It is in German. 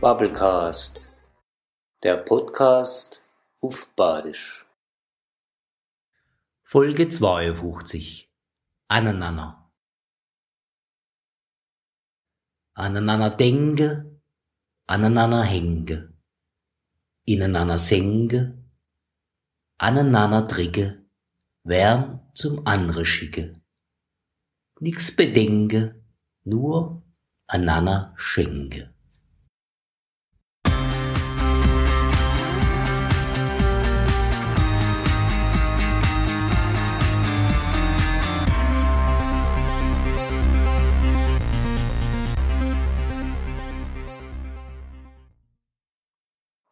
Bubblecast, der Podcast auf Badisch. Folge 52 Aneinander Aneinander denke, aneinander hänge, ineinander senke, aneinander dricke, wärm zum andere schicke. Nix bedenke, nur aneinander schenke.